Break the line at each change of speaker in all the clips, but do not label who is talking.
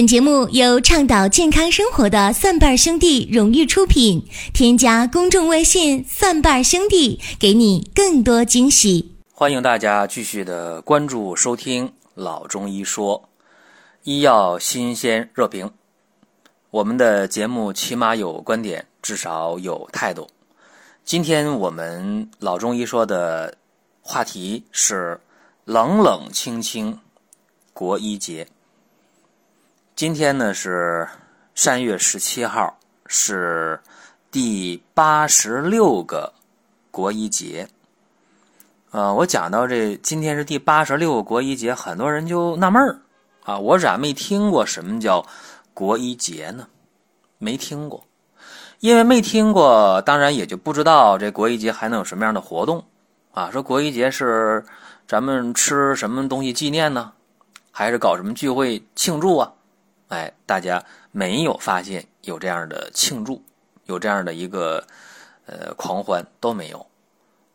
本节目由倡导健康生活的蒜瓣兄弟荣誉出品。添加公众微信“蒜瓣兄弟”，给你更多惊喜。
欢迎大家继续的关注收听老中医说，医药新鲜热评。我们的节目起码有观点，至少有态度。今天我们老中医说的话题是冷冷清清国医节。今天呢是三月十七号，是第八十六个国医节。呃，我讲到这，今天是第八十六个国医节，很多人就纳闷儿啊，我咋没听过什么叫国医节呢？没听过，因为没听过，当然也就不知道这国医节还能有什么样的活动啊。说国医节是咱们吃什么东西纪念呢？还是搞什么聚会庆祝啊？哎，大家没有发现有这样的庆祝，有这样的一个呃狂欢都没有。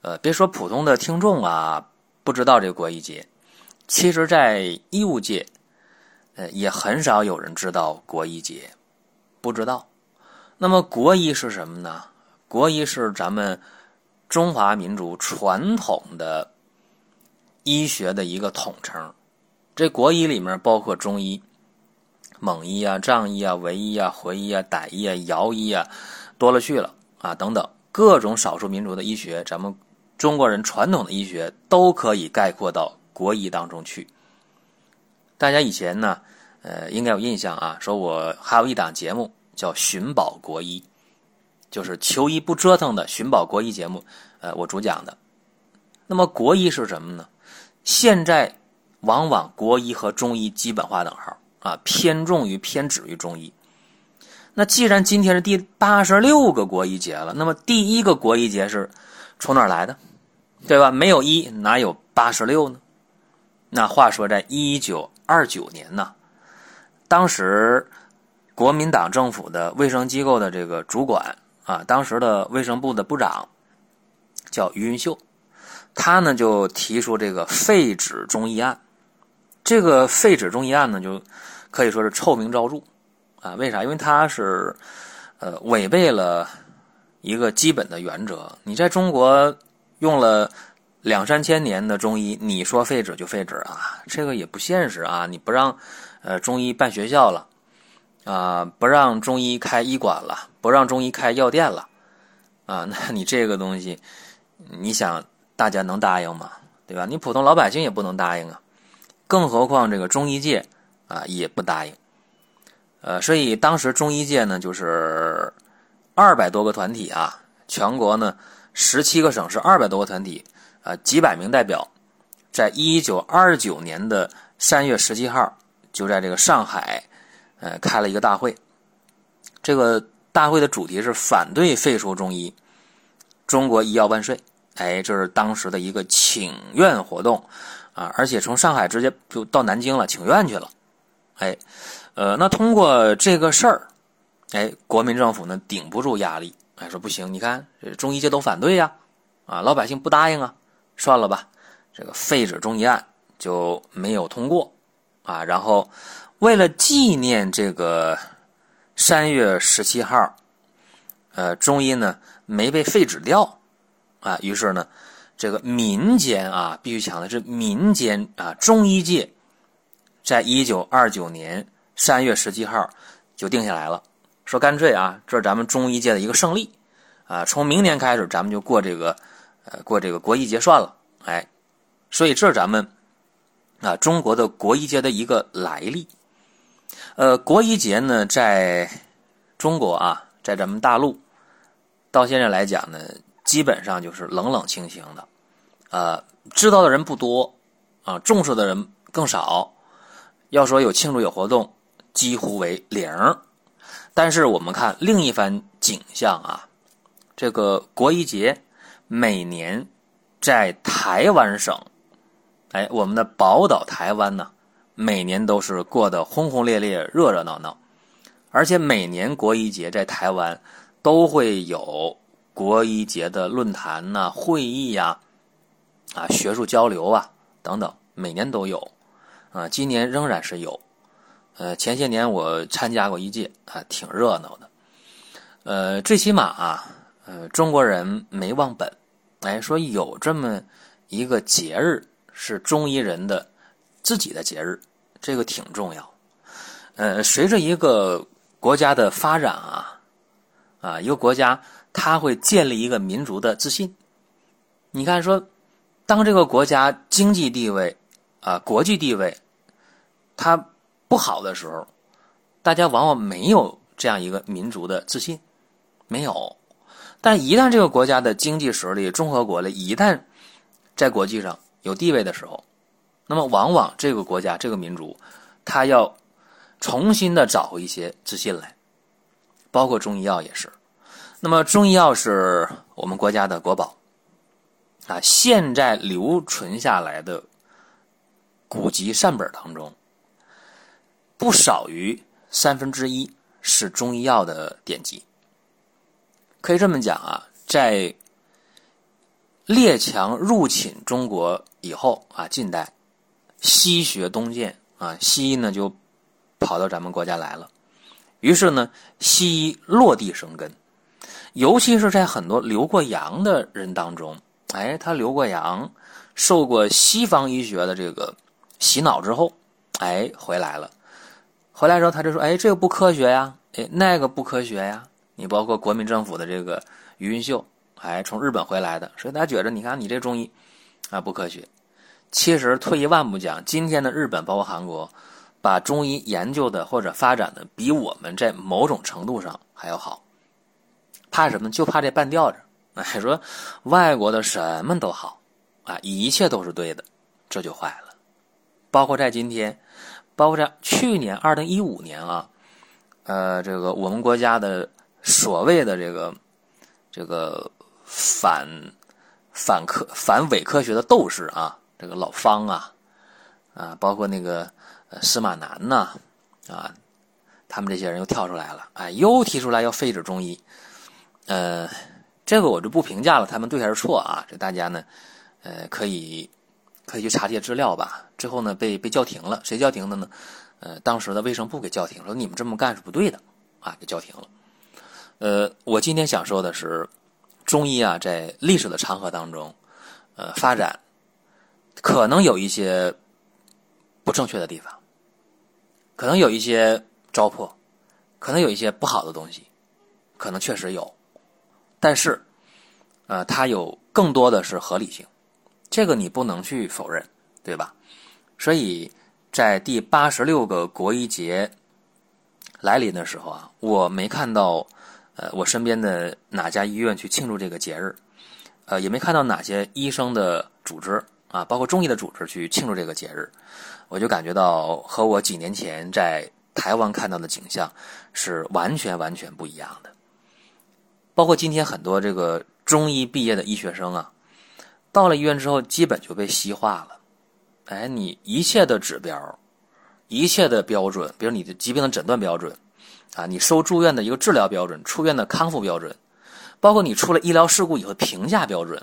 呃，别说普通的听众啊，不知道这个国医节，其实在医务界，呃，也很少有人知道国医节，不知道。那么国医是什么呢？国医是咱们中华民族传统的医学的一个统称。这国医里面包括中医。蒙医啊、藏医啊、维医啊、回医啊、傣医啊、瑶医啊，多了去了啊，等等各种少数民族的医学，咱们中国人传统的医学都可以概括到国医当中去。大家以前呢，呃，应该有印象啊，说我还有一档节目叫《寻宝国医》，就是求医不折腾的寻宝国医节目，呃，我主讲的。那么国医是什么呢？现在往往国医和中医基本划等号。啊，偏重于偏执于中医。那既然今天是第八十六个国医节了，那么第一个国医节是从哪来的？对吧？没有一哪有八十六呢？那话说，在一九二九年呢，当时国民党政府的卫生机构的这个主管啊，当时的卫生部的部长叫于云秀，他呢就提出这个废止中医案。这个废止中医案呢，就可以说是臭名昭著啊！为啥？因为它是呃违背了一个基本的原则。你在中国用了两三千年的中医，你说废止就废止啊？这个也不现实啊！你不让呃中医办学校了啊，不让中医开医馆了，不让中医开药店了啊？那你这个东西，你想大家能答应吗？对吧？你普通老百姓也不能答应啊！更何况这个中医界啊也不答应，呃，所以当时中医界呢就是二百多个团体啊，全国呢十七个省市二百多个团体啊，几百名代表，在一九二九年的三月十七号就在这个上海呃开了一个大会，这个大会的主题是反对废除中医，中国医药万岁！哎，这是当时的一个请愿活动。啊，而且从上海直接就到南京了，请愿去了。哎，呃，那通过这个事儿，哎，国民政府呢顶不住压力，哎，说不行，你看中医界都反对呀，啊，老百姓不答应啊，算了吧，这个废止中医案就没有通过啊。然后为了纪念这个三月十七号，呃，中医呢没被废止掉啊，于是呢。这个民间啊，必须强调是民间啊，中医界，在一九二九年三月十七号就定下来了，说干脆啊，这是咱们中医界的一个胜利啊，从明年开始咱们就过这个呃过这个国医节算了，哎，所以这是咱们啊中国的国医节的一个来历。呃，国医节呢，在中国啊，在咱们大陆到现在来讲呢，基本上就是冷冷清清的。呃，知道的人不多，啊，重视的人更少。要说有庆祝有活动，几乎为零。但是我们看另一番景象啊，这个国医节每年在台湾省，哎，我们的宝岛台湾呢，每年都是过得轰轰烈烈、热热闹闹。而且每年国医节在台湾都会有国医节的论坛呐、会议呀。啊，学术交流啊，等等，每年都有，啊，今年仍然是有，呃，前些年我参加过一届啊，挺热闹的。呃，最起码啊，呃，中国人没忘本，哎，说有这么一个节日是中医人的自己的节日，这个挺重要。呃，随着一个国家的发展啊，啊，一个国家它会建立一个民族的自信。你看，说当这个国家经济地位啊、国际地位它不好的时候，大家往往没有这样一个民族的自信。没有，但一旦这个国家的经济实力、综合国力一旦在国际上有地位的时候，那么往往这个国家、这个民族，他要重新的找回一些自信来，包括中医药也是。那么中医药是我们国家的国宝啊，现在留存下来的古籍善本当中，不少于三分之一是中医药的典籍。可以这么讲啊，在列强入侵中国以后啊，近代西学东渐啊，西医呢就跑到咱们国家来了。于是呢，西医落地生根，尤其是在很多留过洋的人当中，哎，他留过洋，受过西方医学的这个洗脑之后，哎，回来了。回来之后，他就说：“哎，这个不科学呀，哎，那个不科学呀。”你包括国民政府的这个余云秀，还从日本回来的，所以他觉得，你看你这中医啊不科学。其实退一万步讲，今天的日本包括韩国，把中医研究的或者发展的比我们在某种程度上还要好。怕什么？就怕这半吊子。哎，说外国的什么都好啊，一切都是对的，这就坏了。包括在今天，包括在去年二零一五年啊，呃，这个我们国家的。所谓的这个这个反反科反伪科学的斗士啊，这个老方啊啊，包括那个司马南呐啊，他们这些人又跳出来了，哎，又提出来要废止中医。呃，这个我就不评价了，他们对还是错啊？这大家呢，呃，可以可以去查这些资料吧。之后呢，被被叫停了，谁叫停的呢？呃，当时的卫生部给叫停，说你们这么干是不对的啊，给叫停了。呃，我今天想说的是，中医啊，在历史的长河当中，呃，发展可能有一些不正确的地方，可能有一些糟粕，可能有一些不好的东西，可能确实有，但是，呃，它有更多的是合理性，这个你不能去否认，对吧？所以在第八十六个国医节来临的时候啊，我没看到。呃，我身边的哪家医院去庆祝这个节日，呃，也没看到哪些医生的组织啊，包括中医的组织去庆祝这个节日，我就感觉到和我几年前在台湾看到的景象是完全完全不一样的。包括今天很多这个中医毕业的医学生啊，到了医院之后，基本就被西化了。哎，你一切的指标，一切的标准，比如你的疾病的诊断标准。啊，你收住院的一个治疗标准，出院的康复标准，包括你出了医疗事故以后评价标准，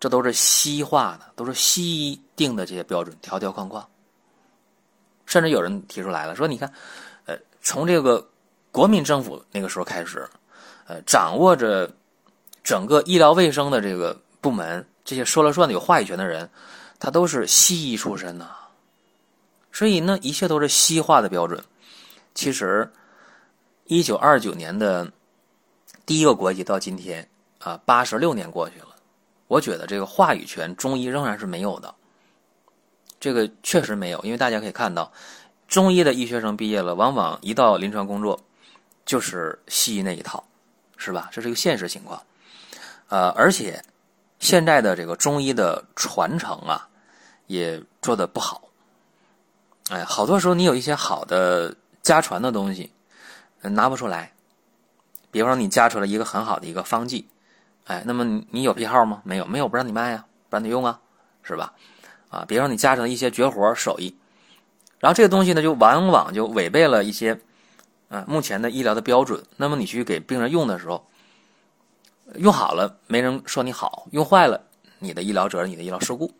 这都是西化的，都是西医定的这些标准，条条框框。甚至有人提出来了，说你看，呃，从这个国民政府那个时候开始，呃，掌握着整个医疗卫生的这个部门，这些说了算的有话语权的人，他都是西医出身呐。所以呢，一切都是西化的标准，其实。一九二九年的第一个国际到今天啊，八十六年过去了，我觉得这个话语权中医仍然是没有的。这个确实没有，因为大家可以看到，中医的医学生毕业了，往往一到临床工作就是西医那一套，是吧？这是一个现实情况。呃，而且现在的这个中医的传承啊，也做的不好。哎，好多时候你有一些好的家传的东西。拿不出来，比方说你家出来一个很好的一个方剂，哎，那么你有批号吗？没有，没有不让你卖呀，不让你用啊，是吧？啊，比方说你家成一些绝活手艺，然后这个东西呢，就往往就违背了一些啊目前的医疗的标准。那么你去给病人用的时候，用好了没人说你好，用坏了你的医疗责任，你的医疗事故，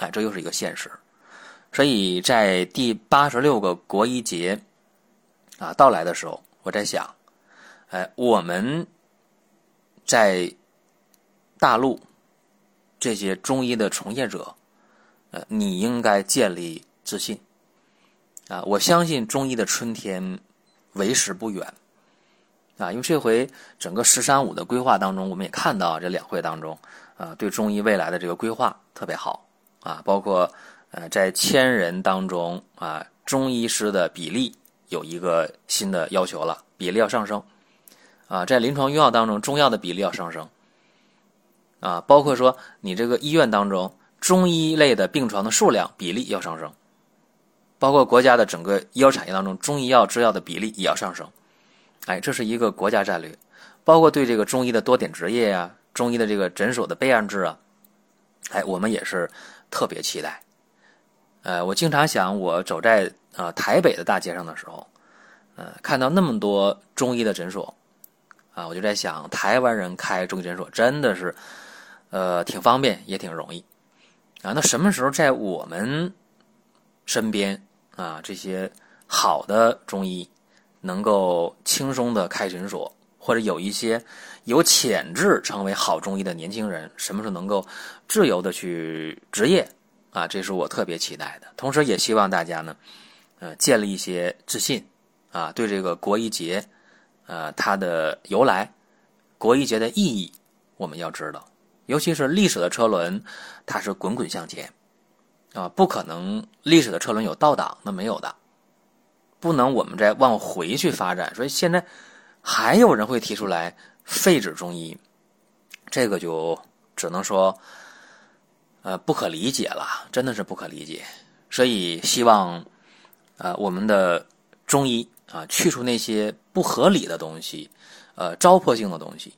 哎，这又是一个现实。所以在第八十六个国医节。啊到来的时候，我在想，哎，我们在大陆这些中医的从业者，呃，你应该建立自信啊！我相信中医的春天为时不远啊！因为这回整个“十三五”的规划当中，我们也看到这两会当中啊，对中医未来的这个规划特别好啊，包括呃，在千人当中啊，中医师的比例。有一个新的要求了，比例要上升，啊，在临床用药当中，中药的比例要上升，啊，包括说你这个医院当中中医类的病床的数量比例要上升，包括国家的整个医药产业当中中医药制药的比例也要上升，哎，这是一个国家战略，包括对这个中医的多点执业呀，中医的这个诊所的备案制啊，哎，我们也是特别期待，呃，我经常想，我走在。啊，台北的大街上的时候，呃，看到那么多中医的诊所，啊，我就在想，台湾人开中医诊所真的是，呃，挺方便也挺容易，啊，那什么时候在我们身边啊，这些好的中医能够轻松的开诊所，或者有一些有潜质成为好中医的年轻人，什么时候能够自由的去执业，啊，这是我特别期待的，同时也希望大家呢。呃，建立一些自信，啊，对这个国医节，呃，它的由来，国医节的意义，我们要知道。尤其是历史的车轮，它是滚滚向前，啊，不可能历史的车轮有倒档，那没有的，不能我们再往回去发展。所以现在还有人会提出来废止中医，这个就只能说，呃，不可理解了，真的是不可理解。所以希望。呃，我们的中医啊，去除那些不合理的东西，呃，糟粕性的东西，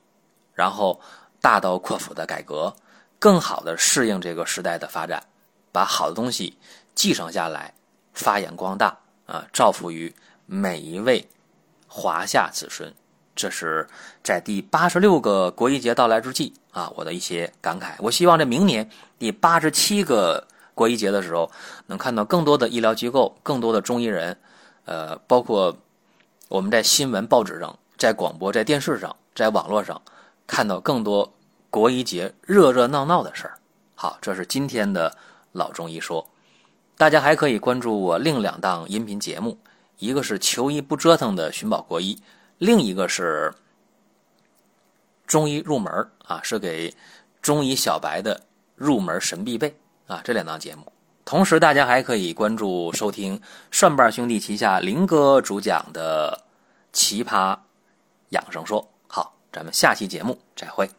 然后大刀阔斧的改革，更好的适应这个时代的发展，把好的东西继承下来，发扬光大啊，造福于每一位华夏子孙。这是在第八十六个国医节到来之际啊，我的一些感慨。我希望在明年第八十七个。国医节的时候，能看到更多的医疗机构、更多的中医人，呃，包括我们在新闻报纸上、在广播、在电视上、在网络上看到更多国医节热热闹闹的事儿。好，这是今天的老中医说。大家还可以关注我另两档音频节目，一个是求医不折腾的寻宝国医，另一个是中医入门啊，是给中医小白的入门神必备。啊，这两档节目，同时大家还可以关注收听蒜瓣兄弟旗下林哥主讲的《奇葩养生说》。好，咱们下期节目再会。